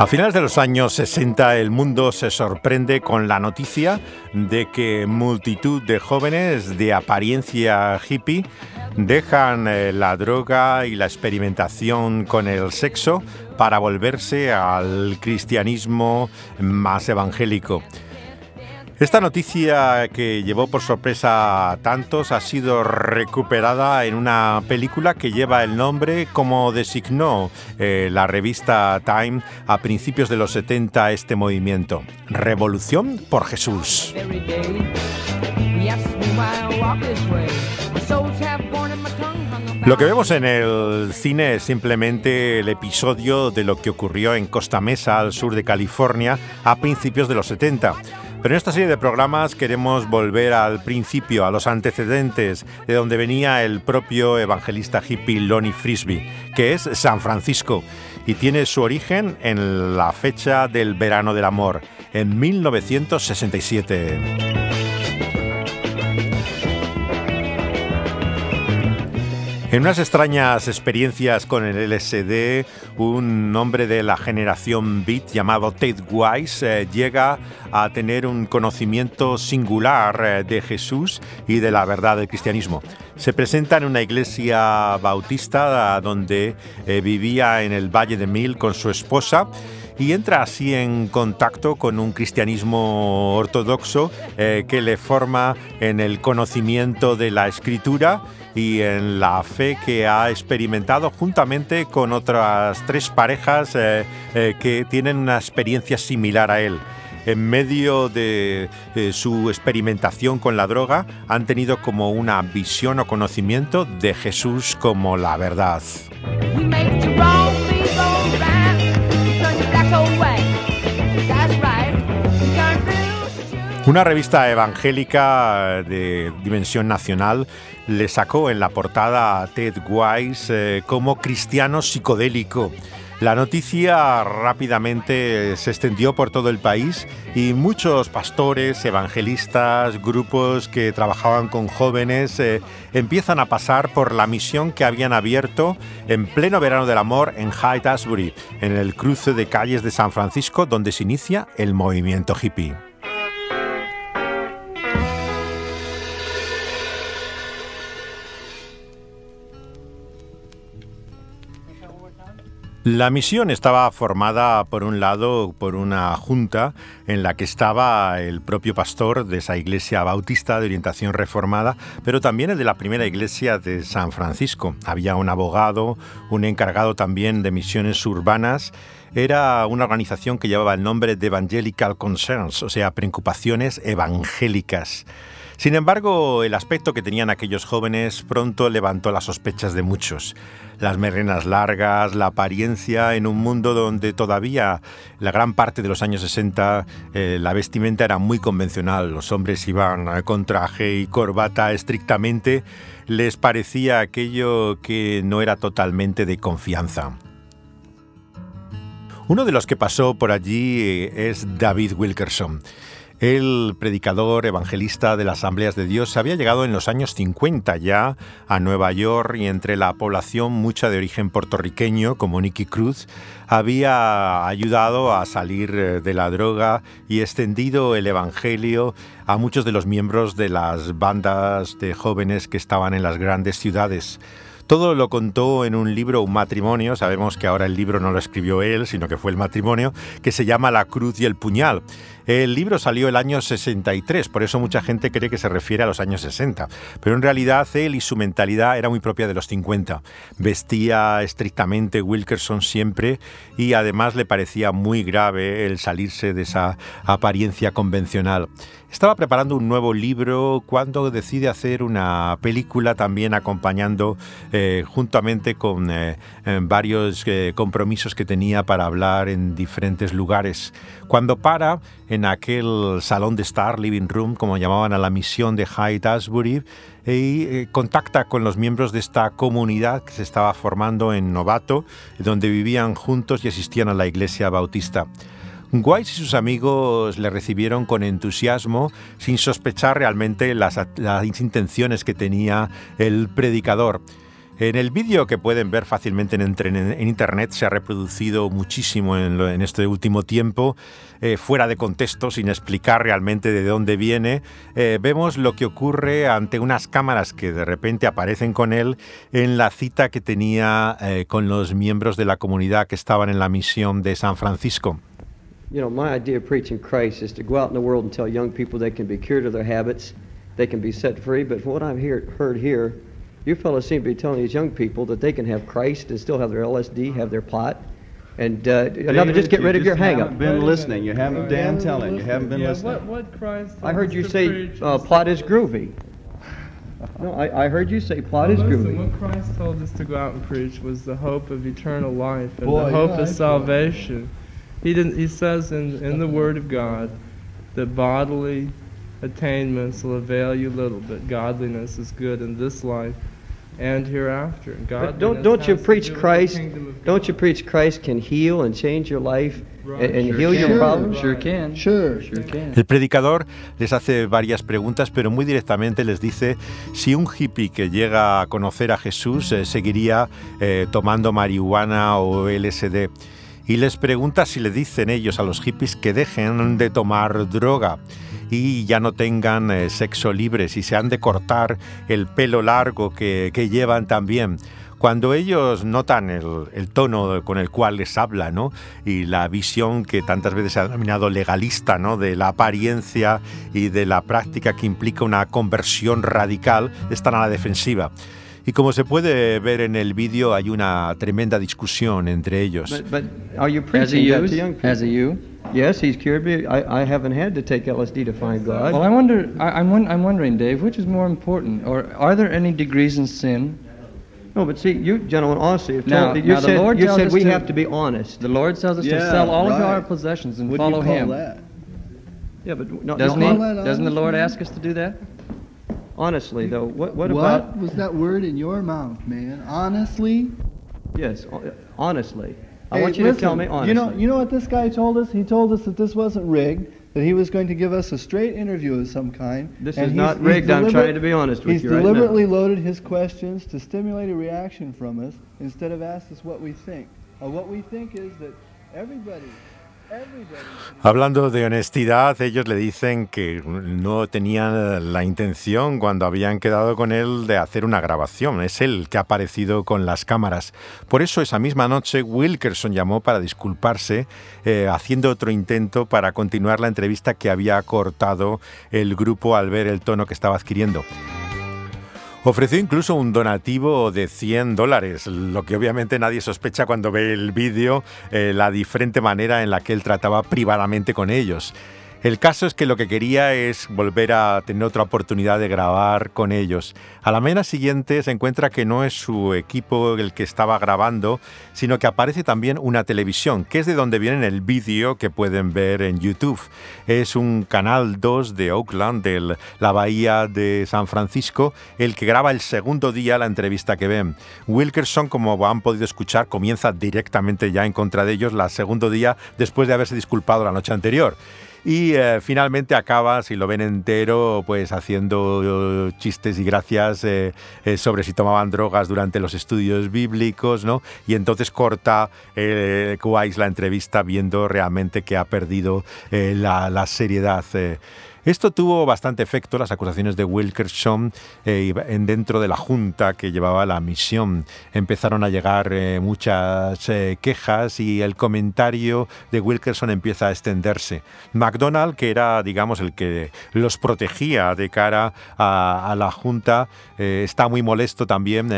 A finales de los años 60 el mundo se sorprende con la noticia de que multitud de jóvenes de apariencia hippie dejan eh, la droga y la experimentación con el sexo para volverse al cristianismo más evangélico. Esta noticia que llevó por sorpresa a tantos ha sido recuperada en una película que lleva el nombre como designó eh, la revista Time a principios de los 70 este movimiento, Revolución por Jesús. Lo que vemos en el cine es simplemente el episodio de lo que ocurrió en Costa Mesa, al sur de California, a principios de los 70 pero en esta serie de programas queremos volver al principio, a los antecedentes de donde venía el propio evangelista hippie Lonnie Frisbee, que es San Francisco, y tiene su origen en la fecha del verano del amor, en 1967. En unas extrañas experiencias con el LSD, un hombre de la generación Beat llamado Ted Wise eh, llega a tener un conocimiento singular eh, de Jesús y de la verdad del cristianismo. Se presenta en una iglesia bautista donde eh, vivía en el Valle de Mil con su esposa y entra así en contacto con un cristianismo ortodoxo que le forma en el conocimiento de la escritura y en la fe que ha experimentado juntamente con otras tres parejas eh, eh, que tienen una experiencia similar a él. En medio de eh, su experimentación con la droga han tenido como una visión o conocimiento de Jesús como la verdad. Una revista evangélica de dimensión nacional le sacó en la portada a Ted Wise eh, como cristiano psicodélico. La noticia rápidamente se extendió por todo el país y muchos pastores, evangelistas, grupos que trabajaban con jóvenes eh, empiezan a pasar por la misión que habían abierto en pleno verano del amor en Hyde en el cruce de calles de San Francisco donde se inicia el movimiento hippie. La misión estaba formada, por un lado, por una junta en la que estaba el propio pastor de esa iglesia bautista de orientación reformada, pero también el de la primera iglesia de San Francisco. Había un abogado, un encargado también de misiones urbanas. Era una organización que llevaba el nombre de Evangelical Concerns, o sea, preocupaciones evangélicas. Sin embargo, el aspecto que tenían aquellos jóvenes pronto levantó las sospechas de muchos. Las merrenas largas, la apariencia en un mundo donde todavía la gran parte de los años 60 eh, la vestimenta era muy convencional, los hombres iban con traje y corbata estrictamente, les parecía aquello que no era totalmente de confianza. Uno de los que pasó por allí eh, es David Wilkerson. El predicador evangelista de las Asambleas de Dios había llegado en los años 50 ya a Nueva York y entre la población mucha de origen puertorriqueño como Nicky Cruz había ayudado a salir eh, de la droga y extendido el evangelio a muchos de los miembros de las bandas de jóvenes que estaban en las grandes ciudades. Todo lo contó en un libro, un matrimonio, sabemos que ahora el libro no lo escribió él, sino que fue el matrimonio, que se llama La Cruz y el Puñal. El libro salió el año 63, por eso mucha gente cree que se refiere a los años 60, pero en realidad él y su mentalidad era muy propia de los 50. Vestía estrictamente Wilkerson siempre y además le parecía muy grave el salirse de esa apariencia convencional. Estaba preparando un nuevo libro cuando decide hacer una película también acompañando eh, juntamente con eh, varios compromisos que tenía para hablar en diferentes lugares. Cuando para en aquel salón de Star Living Room, como llamaban a la misión de Hyde Asbury, y contacta con los miembros de esta comunidad que se estaba formando en Novato, donde vivían juntos y asistían a la iglesia bautista. Weiss y sus amigos le recibieron con entusiasmo, sin sospechar realmente las, intenciones que tenía el predicador. En el vídeo que pueden ver fácilmente en, internet se ha reproducido muchísimo en, este último tiempo, eh, fuera de contexto, sin explicar realmente de dónde viene. Eh, vemos lo que ocurre ante unas cámaras que de repente aparecen con él en la cita que tenía eh, con los miembros de la comunidad que estaban en la misión de San Francisco. You know, my idea of preaching Christ is to go out in the world and tell young people they can be cured of their habits, they can be set free. But from what I've hear, heard here, you fellows seem to be telling these young people that they can have Christ and still have their LSD, have their pot. And uh, another, just get rid of your hang-up. been listening. You haven't, Dan, telling. You haven't been yeah, listening. What, what Christ I heard you say uh, plot is groovy. No, I, I heard you say plot well, is listen, groovy. What Christ told us to go out and preach was the hope of eternal life and Boy, the hope yeah, of salvation. He, didn't, he says in, in the Word of God that bodily attainments will avail you little, but godliness is good in this life and hereafter. But don't don't you preach Christ? Don't you preach Christ can heal and change your life and, and Sure heal your problems? Sure can. Sure. Sure can. El predicador les hace varias preguntas, pero muy directamente les dice si un hippie que llega a conocer a Jesús eh, seguiría eh, tomando marihuana o LSD. Y les pregunta si le dicen ellos a los hippies que dejen de tomar droga y ya no tengan eh, sexo libre, si se han de cortar el pelo largo que, que llevan también cuando ellos notan el, tono con el cual les habla, ¿no? Y la visión que tantas veces se ha denominado legalista, ¿no? De la apariencia y de la práctica que implica una conversión radical, están a la defensiva. Y como se puede ver en el vídeo, hay una tremenda discusión entre ellos. But, but are you preaching that to young people? Has he you? Yes, he's cured me. I, I haven't had to take LSD to find God. Well, I wonder. I, I'm, I'm wondering, Dave, which is more important, or are there any degrees in sin? No, but see, you gentlemen, honestly, have Now- told, you now the said, Lord you tells said us we to- have to be honest. The Lord tells us to sell all of our possessions and What do you follow call Him. that? Yeah, but no, Doesn't no, He? Doesn't the Lord ask us to do that? Honestly though, what, what, What about? was that word in your mouth, man? Honestly? Yes, ho- honestly. I Hey, want you to tell me honestly. You know, you know what this guy told us? He told us that this wasn't rigged, that he was going to give us a straight interview of some kind. This is not rigged. I'm trying to be honest with you right now. deliberately loaded his questions to stimulate a reaction from us instead of ask us what we think. Uh, what we think is that everybody. Hablando de honestidad, ellos le dicen que no tenían la intención cuando habían quedado con él de hacer una grabación. Es él que ha aparecido con las cámaras. Por eso esa misma noche Wilkerson llamó para disculparse, eh, haciendo otro intento para continuar la entrevista que había cortado el grupo al ver el tono que estaba adquiriendo. Ofreció incluso un donativo de 100 dólares, lo que obviamente nadie sospecha cuando ve el vídeo, eh, la diferente manera en la que él trataba privadamente con ellos. El caso es que lo que quería es volver a tener otra oportunidad de grabar con ellos. A la mañana siguiente se encuentra que no es su equipo el que estaba grabando, sino que aparece también una televisión, que es de donde viene el vídeo que pueden ver en YouTube. Es un canal 2 de Oakland, de la bahía de San Francisco, el que graba el segundo día la entrevista que ven. Wilkerson, como han podido escuchar, comienza directamente ya en contra de ellos la segundo día después de haberse disculpado la noche anterior. Y eh, finalmente acaba, si lo ven entero, pues haciendo eh, chistes y gracias eh, sobre si tomaban drogas durante los estudios bíblicos, ¿no? Y entonces corta Weiss la entrevista viendo realmente que ha perdido la seriedad. Esto tuvo bastante efecto, las acusaciones de Wilkerson eh, en dentro de la junta que llevaba la misión. Empezaron a llegar eh, muchas eh, quejas y el comentario de Wilkerson empieza a extenderse. McDonald, que era, digamos, el que los protegía de cara a, la junta, eh, está muy molesto también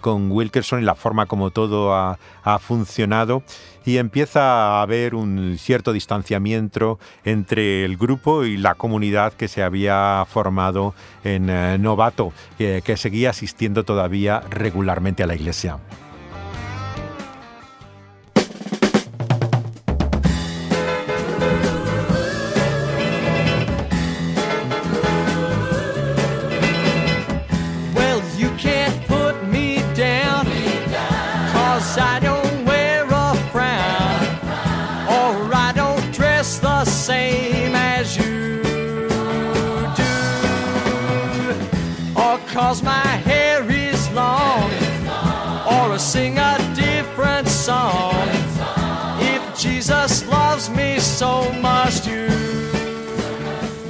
con Wilkerson y la forma como todo ha funcionado. Y empieza a haber un cierto distanciamiento entre el grupo y la comunidad que se había formado en eh, Novato, que seguía asistiendo todavía regularmente a la iglesia. Cause my hair is long, or sing a different song. If Jesus loves me, so must you.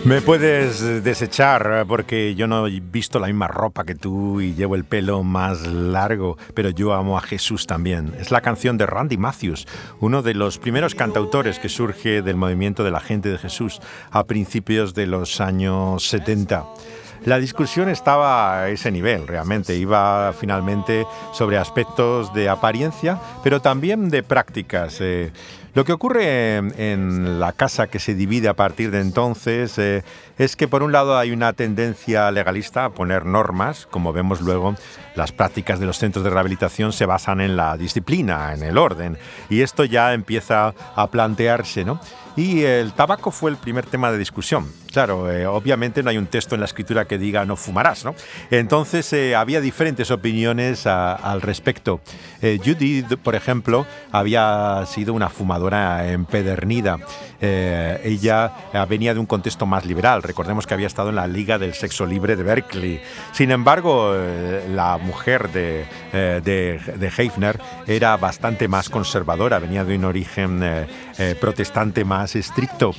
Me puedes desechar porque yo no he visto la misma ropa que tú y llevo el pelo más largo, pero yo amo a Jesús también. Es la canción de Randy Matthews, uno de los primeros cantautores que surge del movimiento de la gente de Jesús a principios de los años 70. La discusión estaba a ese nivel, realmente. Iba finalmente sobre aspectos de apariencia, pero también de prácticas. Eh, lo que ocurre en, la casa que se divide a partir de entonces eh, es que por un lado hay una tendencia legalista a poner normas, como vemos luego, las prácticas de los centros de rehabilitación se basan en la disciplina, en el orden, y esto ya empieza a plantearse, ¿no? Y el tabaco fue el primer tema de discusión. Claro, eh, obviamente no hay un texto en la escritura que diga no fumarás, ¿no? Entonces eh, había diferentes opiniones al respecto. Eh, Judy, por ejemplo, había sido una fumadora empedernida. Eh, ella venía de un contexto más liberal. Recordemos que había estado en la Liga del Sexo Libre de Berkeley. Sin embargo, eh, la mujer de, eh, de, Hefner era bastante más conservadora, venía de un origen eh, protestante más estricto.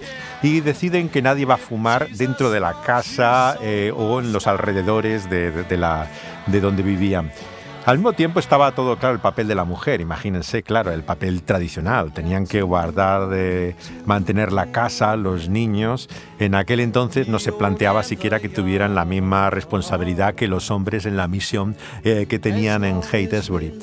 Y deciden que nadie va a fumar dentro de la casa o en los alrededores de, de- de la, de donde vivían. Al mismo tiempo estaba todo claro el papel de la mujer, imagínense, claro, el papel tradicional. Tenían que guardar, mantener la casa, los niños. En aquel entonces no se planteaba siquiera que tuvieran la misma responsabilidad que los hombres en la misión eh, que tenían en Haighesbury.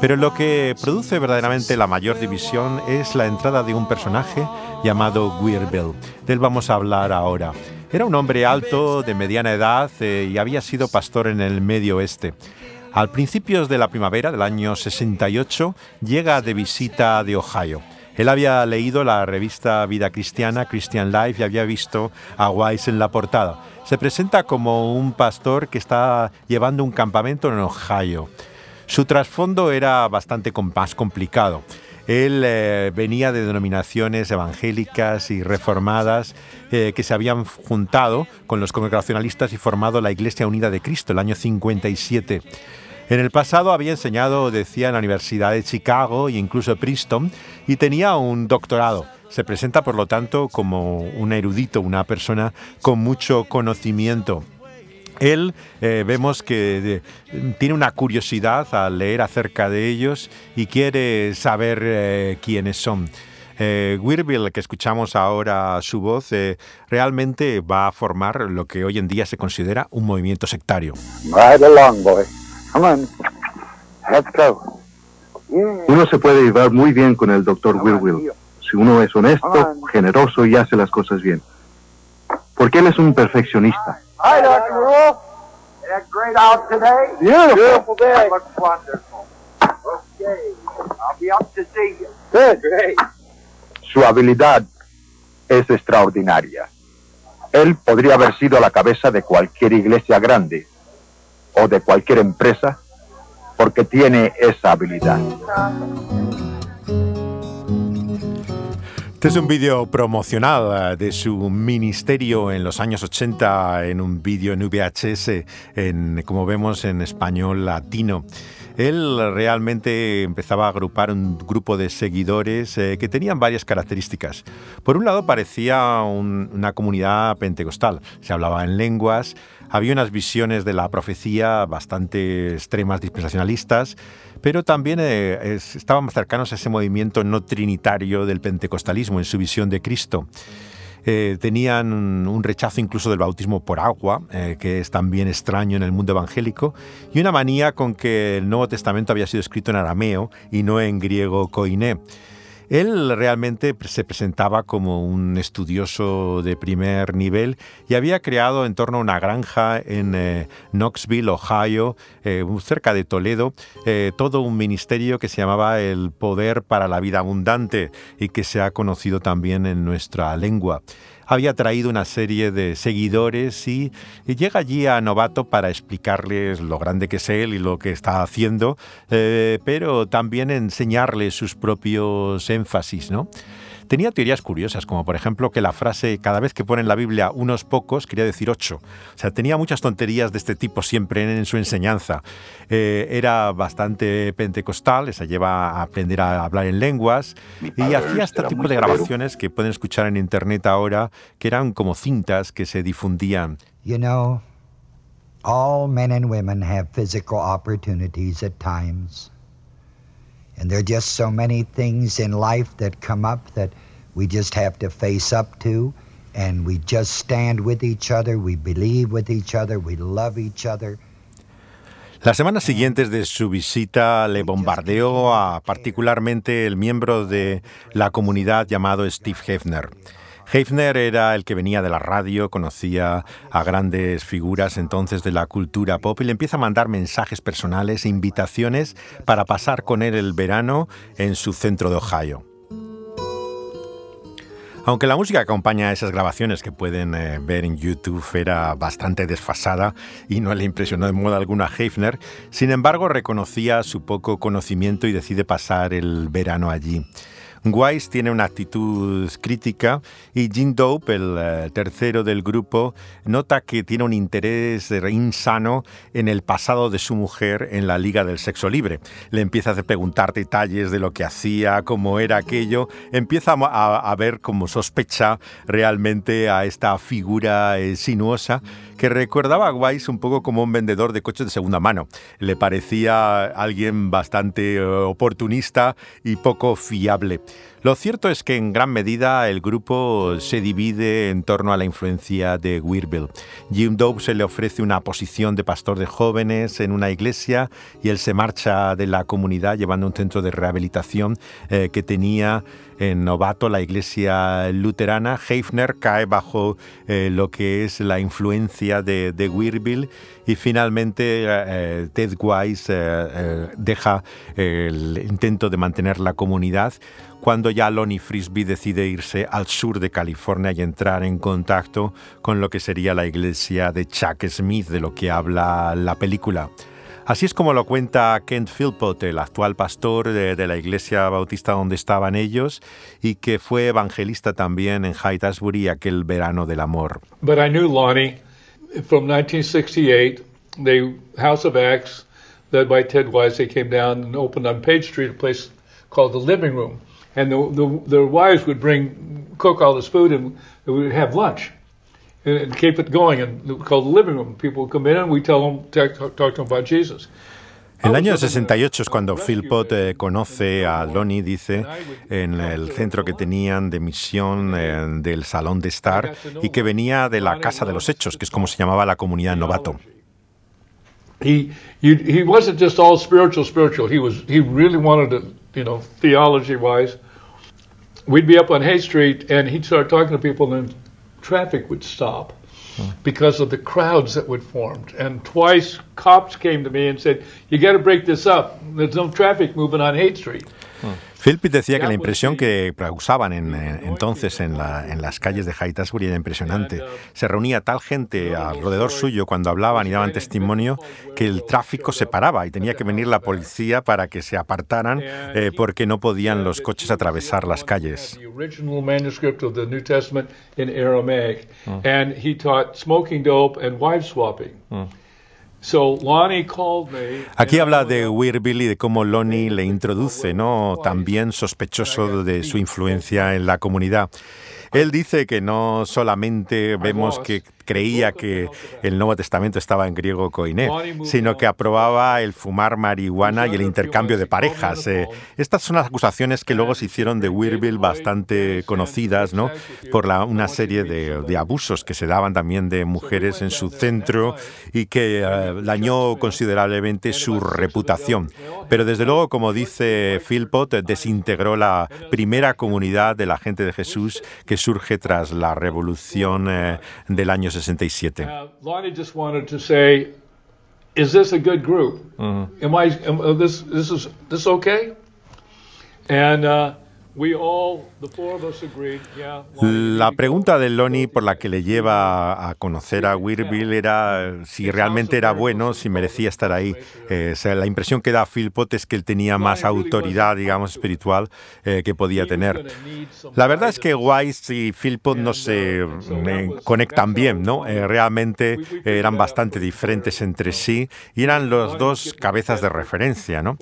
Pero lo que produce verdaderamente la mayor división es la entrada de un personaje llamado Weir Bill. De él vamos a hablar ahora. Era un hombre alto, de mediana edad, eh, y había sido pastor en el Medio Oeste. Al principios de la primavera del año 68 llega de visita de Ohio. Él había leído la revista Vida Cristiana, Christian Life, y había visto a Wise en la portada. Se presenta como un pastor que está llevando un campamento en Ohio. Su trasfondo era bastante más complicado. Él eh, venía de denominaciones evangélicas y reformadas eh, que se habían juntado con los congregacionalistas y formado la Iglesia Unida de Cristo el año 57. En el pasado había enseñado, decía, en la Universidad de Chicago e incluso Princeton y tenía un doctorado. Se presenta, por lo tanto, como un erudito, una persona con mucho conocimiento. Él eh, vemos que tiene una curiosidad al leer acerca de ellos y quiere saber eh, quiénes son. Eh, que escuchamos ahora su voz, eh, realmente va a formar lo que hoy en día se considera un movimiento sectario. Come on. Let's go. Uno se puede llevar muy bien con el doctor Will si uno es honesto, generoso y hace las cosas bien. Porque él es un perfeccionista. Hi, Dr. Rule. Had a great out today. Beautiful. day. That looks wonderful. Okay. I'll be up to see you. Good. Great. Su habilidad es extraordinaria. Él podría haber sido la cabeza de cualquier iglesia grande o de cualquier empresa porque tiene esa habilidad. Este es un vídeo promocional eh, de su ministerio en los años 80, en un vídeo en VHS, en, como vemos en español latino. Él realmente empezaba a agrupar un grupo de seguidores eh, que tenían varias características. Por un lado parecía un- una comunidad pentecostal, se hablaba en lenguas, había unas visiones de la profecía bastante extremas dispensacionalistas, pero también eh, es- estaban cercanos a ese movimiento no trinitario del pentecostalismo en su visión de Cristo. Eh, tenían un, rechazo incluso del bautismo por agua, eh, que es también extraño en el mundo evangélico, y una manía con que el Nuevo Testamento había sido escrito en arameo y no en griego koiné. Él realmente se presentaba como un estudioso de primer nivel y había creado en torno a una granja en eh, Knoxville, Ohio, eh, cerca de Toledo, eh, todo un ministerio que se llamaba el Poder para la Vida Abundante y que se ha conocido también en nuestra lengua había traído una serie de seguidores y, llega allí a Novato para explicarles lo grande que es él y lo que está haciendo, eh, pero también enseñarles sus propios énfasis, ¿no? Tenía teorías curiosas, como por ejemplo que la frase cada vez que pone en la Biblia unos pocos quería decir ocho. O sea, tenía muchas tonterías de este tipo siempre en, su enseñanza. Eh, era bastante pentecostal, se lleva a aprender a hablar en lenguas y hacía este tipo de grabaciones que pueden escuchar en internet ahora, que eran como cintas que se difundían. You know, all men and women have physical opportunities at times. And there are just so many things in life that come up that we just have to face up to. And we just stand with each other, we believe with each other, we love each other. Las semanas siguientes de su visita le bombardeó a particularmente el miembro de la comunidad llamado Steve Hefner. Hefner era el que venía de la radio, conocía a grandes figuras entonces de la cultura pop y le empieza a mandar mensajes personales e invitaciones para pasar con él el verano en su centro de Ohio. Aunque la música que acompaña a esas grabaciones que pueden eh, ver en YouTube era bastante desfasada y no le impresionó de modo alguna a Hefner, sin embargo reconocía su poco conocimiento y decide pasar el verano allí. Wise tiene una actitud crítica y Jim Dope, el eh, tercero del grupo, nota que tiene un interés insano en el pasado de su mujer en la Liga del Sexo Libre. Le empieza a preguntar detalles de lo que hacía, cómo era aquello, empieza a, ver como sospecha realmente a esta figura eh, sinuosa que recordaba a Wise un poco como un vendedor de coches de segunda mano. Le parecía alguien bastante eh, oportunista y poco fiable. Lo cierto es que en gran medida el grupo se divide en torno a la influencia de Weirville. Jim Dope se le ofrece una posición de pastor de jóvenes en una iglesia y él se marcha de la comunidad llevando un centro de rehabilitación eh, que tenía en Novato, la iglesia luterana. Hefner cae bajo eh, lo que es la influencia de, de Weirville y finalmente eh, Ted Wise deja el intento de mantener la comunidad cuando ya Lonnie Frisbee decide irse al sur de California y entrar en contacto con lo que sería la iglesia de Chuck Smith, de lo que habla la película. Así es como lo cuenta Kent Philpott, el actual pastor de, la iglesia bautista donde estaban ellos y que fue evangelista también en Haight-Ashbury aquel verano del amor. But I knew Lonnie from 1968, the House of Acts, led by Ted Wise, they came down and opened on Page Street a place called the Living Room. And the, the, the wives would bring, cook all this food, and we would have lunch and, and keep it going. And called the living room. People would come in, and we tell them, talk, talk to them about Jesus. El año 68 es cuando Philpott eh, conoce a Lonnie, dice, en el centro que tenían de misión eh, del Salón de Star y que venía de la Casa de los Hechos, que es como se llamaba la comunidad novato. He, he, he wasn't just all spiritual, spiritual. He was, he really wanted to, you know, theology wise, we'd be up on Hay Street and he'd start talking to people and traffic would stop because of the crowds that would form. And twice cops came to me and said, you got to break this up. There's no traffic moving on Hay Street. Philpott decía que la impresión que usaban en, entonces en, la, en, las calles de Haight-Ashbury era impresionante. Se reunía tal gente alrededor suyo cuando hablaban y daban testimonio que el tráfico se paraba y tenía que venir la policía para que se apartaran eh, porque no podían los coches atravesar las calles. Aquí habla de Weirville y de cómo Lonnie le introduce, ¿no? También sospechoso de su influencia en la comunidad. Él dice que no solamente vemos que creía que el Nuevo Testamento estaba en griego koiné, sino que aprobaba el fumar marihuana y el intercambio de parejas. Eh, estas son las acusaciones que luego se hicieron de Weirville bastante conocidas, ¿no? Por una serie de, abusos que se daban también de mujeres en su centro y que uh, dañó considerablemente su reputación. Pero desde luego, como dice Philpott, desintegró la primera comunidad de la gente de Jesús que surge tras la revolución eh, del año 67. Lonnie just wanted to say, is this a good group? Am I, am, uh, this, this is this okay? And uh, La pregunta de Lonnie por la que le lleva a conocer a Weirville era si realmente era bueno, si merecía estar ahí. Eh, la impresión que da Philpott es que él tenía más autoridad, digamos, espiritual eh, que podía tener. La verdad es que Wise y Philpott no se eh, conectan bien, ¿no? realmente eran bastante diferentes entre sí y eran los dos cabezas de referencia, ¿no?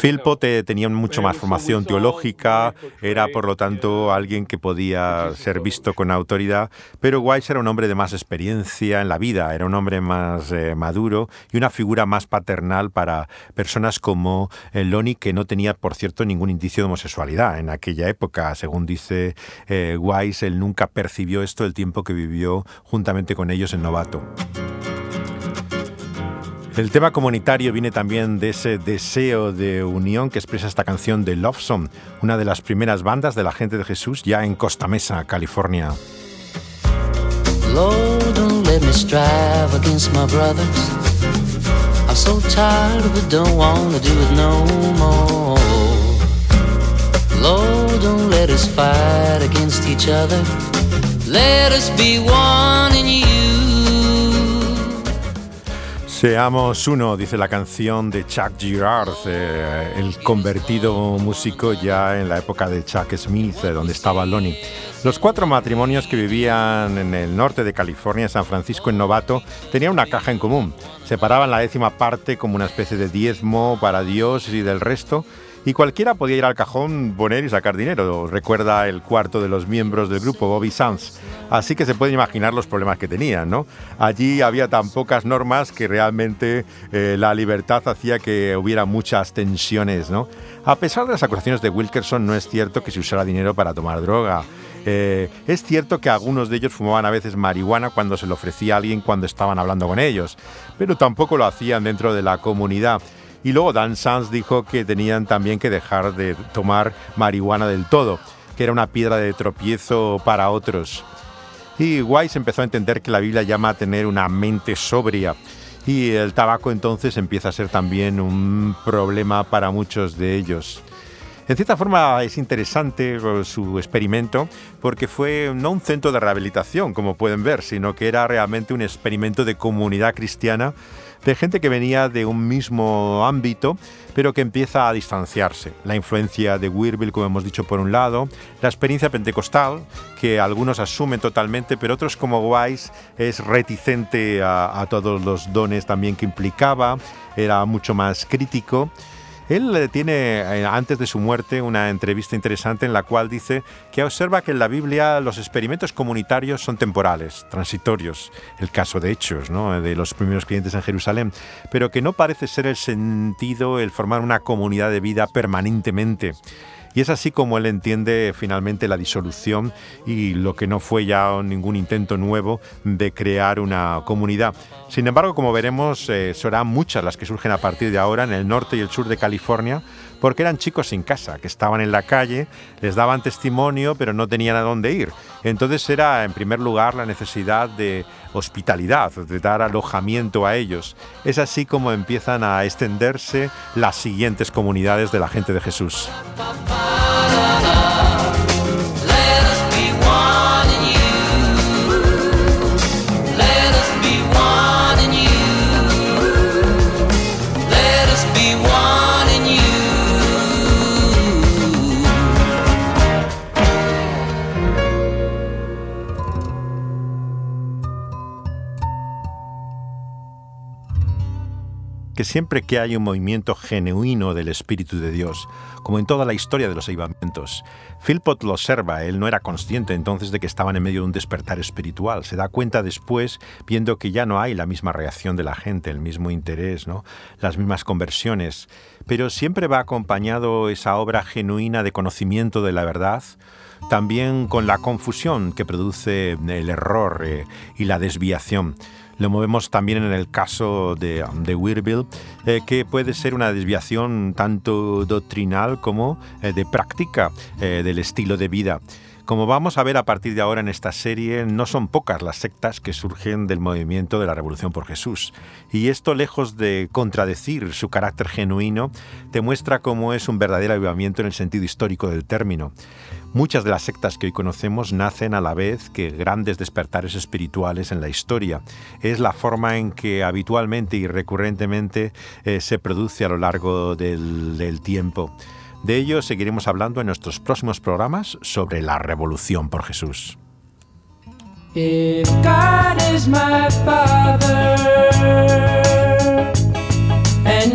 Philpott tenía mucho más formación teológica, era, por lo tanto, alguien que podía ser visto con autoridad, pero Weiss era un hombre de más experiencia en la vida, era un hombre más eh, maduro y una figura más paternal para personas como eh, Lonnie, que no tenía, por cierto, ningún indicio de homosexualidad en aquella época. Según dice eh, Weiss, él nunca percibió esto el tiempo que vivió juntamente con ellos en Novato. El tema comunitario viene también de ese deseo de unión que expresa esta canción de Love Song, una de las primeras bandas de la gente de Jesús ya en Costa Mesa, California. I'm so tired do it no more. Don't let us fight against each other. Let us be one in. Seamos uno, dice la canción de Chuck Girard, eh, el convertido músico ya en la época de Chuck Smith, eh, donde estaba Lonnie. Los cuatro matrimonios que vivían en el norte de California, San Francisco, en Novato, tenían una caja en común. Separaban la décima parte como una especie de diezmo para Dios y del resto, y cualquiera podía ir al cajón, poner y sacar dinero. Recuerda el cuarto de los miembros del grupo, Bobby Sands. Así que se pueden imaginar los problemas que tenían, ¿no? Allí había tan pocas normas que realmente eh, la libertad hacía que hubiera muchas tensiones, ¿no? A pesar de las acusaciones de Wilkerson, no es cierto que se usara dinero para tomar droga. Eh, es cierto que algunos de ellos fumaban a veces marihuana cuando se lo ofrecía a alguien cuando estaban hablando con ellos, pero tampoco lo hacían dentro de la comunidad. Y luego Dan Sanz dijo que tenían también que dejar de tomar marihuana del todo, que era una piedra de tropiezo para otros. Y Weiss empezó a entender que la Biblia llama a tener una mente sobria. Y el tabaco entonces empieza a ser también un problema para muchos de ellos. En cierta forma es interesante su experimento porque fue no un centro de rehabilitación, como pueden ver, sino que era realmente un experimento de comunidad cristiana de gente que venía de un mismo ámbito, pero que empieza a distanciarse. La influencia de Weirville, como hemos dicho por un lado, la experiencia pentecostal, que algunos asumen totalmente, pero otros como Weiss es reticente a todos los dones también que implicaba, era mucho más crítico. Él tiene, eh, antes de su muerte, una entrevista interesante en la cual dice que observa que en la Biblia los experimentos comunitarios son temporales, transitorios, el caso de Hechos, ¿no? de los primeros clientes en Jerusalén, pero que no parece ser el sentido el formar una comunidad de vida permanentemente. Y es así como él entiende finalmente la disolución y lo que no fue ya ningún intento nuevo de crear una comunidad. Sin embargo, como veremos, eh, serán muchas las que surgen a partir de ahora en el norte y el sur de California, porque eran chicos sin casa, que estaban en la calle, les daban testimonio, pero no tenían a dónde ir. Entonces era, en primer lugar, la necesidad de hospitalidad, de dar alojamiento a ellos. Es así como empiezan a extenderse las siguientes comunidades de la gente de Jesús. Que siempre que hay un movimiento genuino del Espíritu de Dios, como en toda la historia de los avivamientos, Philpott lo observa, él no era consciente entonces de que estaban en medio de un despertar espiritual, se da cuenta después viendo que ya no hay la misma reacción de la gente, el mismo interés, ¿no? las mismas conversiones, pero siempre va acompañado esa obra genuina de conocimiento de la verdad, también con la confusión que produce el error eh, y la desviación. Lo movemos también en el caso de, de Weirville, eh, que puede ser una desviación tanto doctrinal como eh, de práctica eh, del estilo de vida. Como vamos a ver a partir de ahora en esta serie, no son pocas las sectas que surgen del movimiento de la Revolución por Jesús. Y esto, lejos de contradecir su carácter genuino, demuestra cómo es un verdadero avivamiento en el sentido histórico del término. Muchas de las sectas que hoy conocemos nacen a la vez que grandes despertares espirituales en la historia. Es la forma en que habitualmente y recurrentemente eh, se produce a lo largo del, tiempo. De ello seguiremos hablando en nuestros próximos programas sobre la Revolución por Jesús.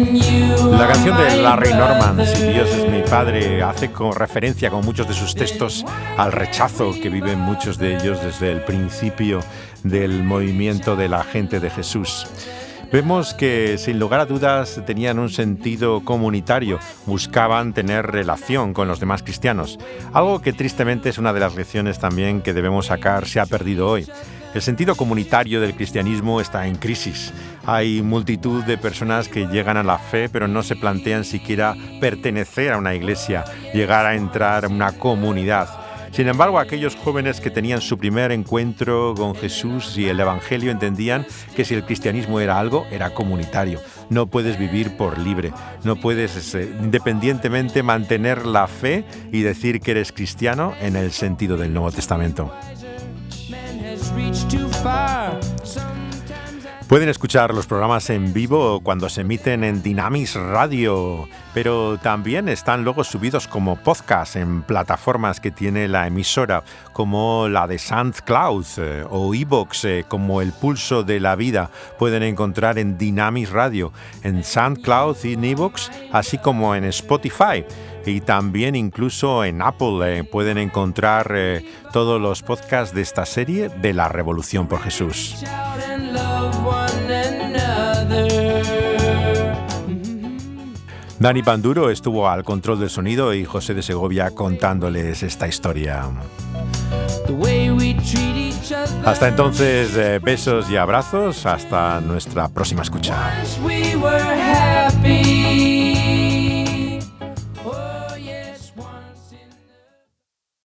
La canción de Larry Norman, Si Dios es mi padre, hace referencia con muchos de sus textos al rechazo que viven muchos de ellos desde el principio del movimiento de la gente de Jesús. Vemos que sin lugar a dudas tenían un sentido comunitario, buscaban tener relación con los demás cristianos, algo que tristemente es una de las lecciones también que debemos sacar, se ha perdido hoy. El sentido comunitario del cristianismo está en crisis. Hay multitud de personas que llegan a la fe pero no se plantean siquiera pertenecer a una iglesia, llegar a entrar en una comunidad. Sin embargo, aquellos jóvenes que tenían su primer encuentro con Jesús y el Evangelio entendían que si el cristianismo era algo, era comunitario. No puedes vivir por libre, no puedes eh, independientemente mantener la fe y decir que eres cristiano en el sentido del Nuevo Testamento. Pueden escuchar los programas en vivo cuando se emiten en Dynamis Radio, pero también están luego subidos como podcast en plataformas que tiene la emisora, como la de SoundCloud eh, o iVoox, eh, como El Pulso de la Vida. Pueden encontrar en Dynamis Radio, en SoundCloud y en iVoox, así como en Spotify. Y también incluso en Apple eh, pueden encontrar eh, todos los podcasts de esta serie de la Revolución por Jesús. Dani Panduro estuvo al control del sonido y José de Segovia contándoles esta historia. Hasta entonces, eh, besos y abrazos. Hasta nuestra próxima escucha.